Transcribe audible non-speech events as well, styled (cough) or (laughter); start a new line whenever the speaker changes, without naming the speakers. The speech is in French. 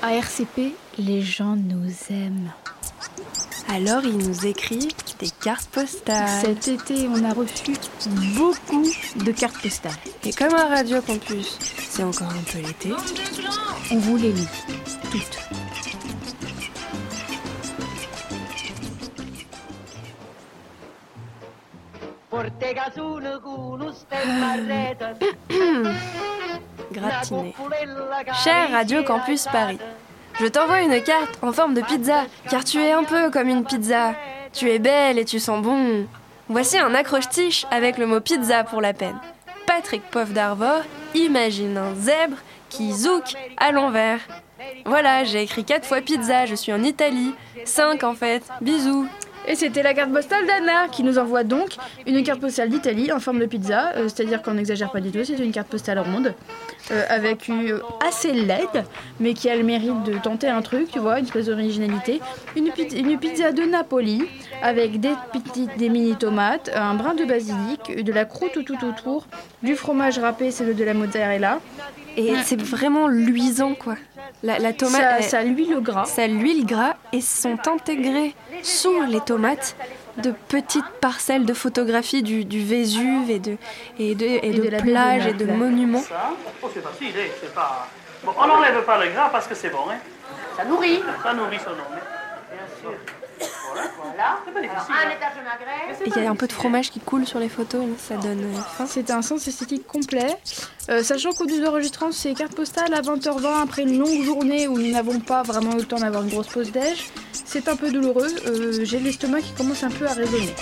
À RCP, les gens nous aiment.
Alors ils nous écrivent des cartes postales.
Cet été, on a reçu beaucoup de cartes postales.
Et comme à Radio Campus, c'est encore un peu l'été.
On vous les lit, toutes. (clears throat)
Gratiné. Cher Radio Campus Paris, je t'envoie une carte en forme de pizza, car tu es un peu comme une pizza. Tu es belle et tu sens bon. Voici un accroche-tiche avec le mot pizza pour la peine. Patrick Poff d'Arvor imagine un zèbre qui zouk à l'envers. Voilà, j'ai écrit 4 fois pizza, je suis en Italie. 5 en fait. Bisous.
Et c'était la carte postale d'Anna qui nous envoie donc une carte postale d'Italie en forme de pizza, euh, c'est-à-dire qu'on n'exagère pas du tout, c'est une carte postale ronde, euh, avec une assez laide, mais qui a le mérite de tenter un truc, tu vois, une espèce d'originalité. Une pizza de Napoli avec des petites, des mini tomates, un brin de basilic, de la croûte tout autour, du fromage râpé, c'est le de la mozzarella.
Et c'est vraiment luisant quoi. La, la tomate,
ça,
elle-
ça l'huile gras.
ça l'huile gras et sont intégrées sous les tomates de petites parcelles de photographies du, du Vésuve et de, et de, et
Et
de
de la
plages et de monuments.
Ça, oh, c'est facile, c'est pas... Bon, on n'enlève pas le gras parce que c'est bon, hein.
Ça nourrit.
Ça nourrit son nom. hein. Bien sûr.
Voilà. Alors, un
hein.
étage de magret.
Et il y a un peu de fromage qui coule sur les photos, et ça donne euh, faim.
C'est un sens esthétique complet. Euh, sachant qu'au début d'enregistrement, c'est carte postale à 20h20 après une longue journée où nous n'avons pas vraiment eu le temps d'avoir une grosse pause déj. C'est un peu douloureux. Euh, J'ai l'estomac qui commence un peu à résonner.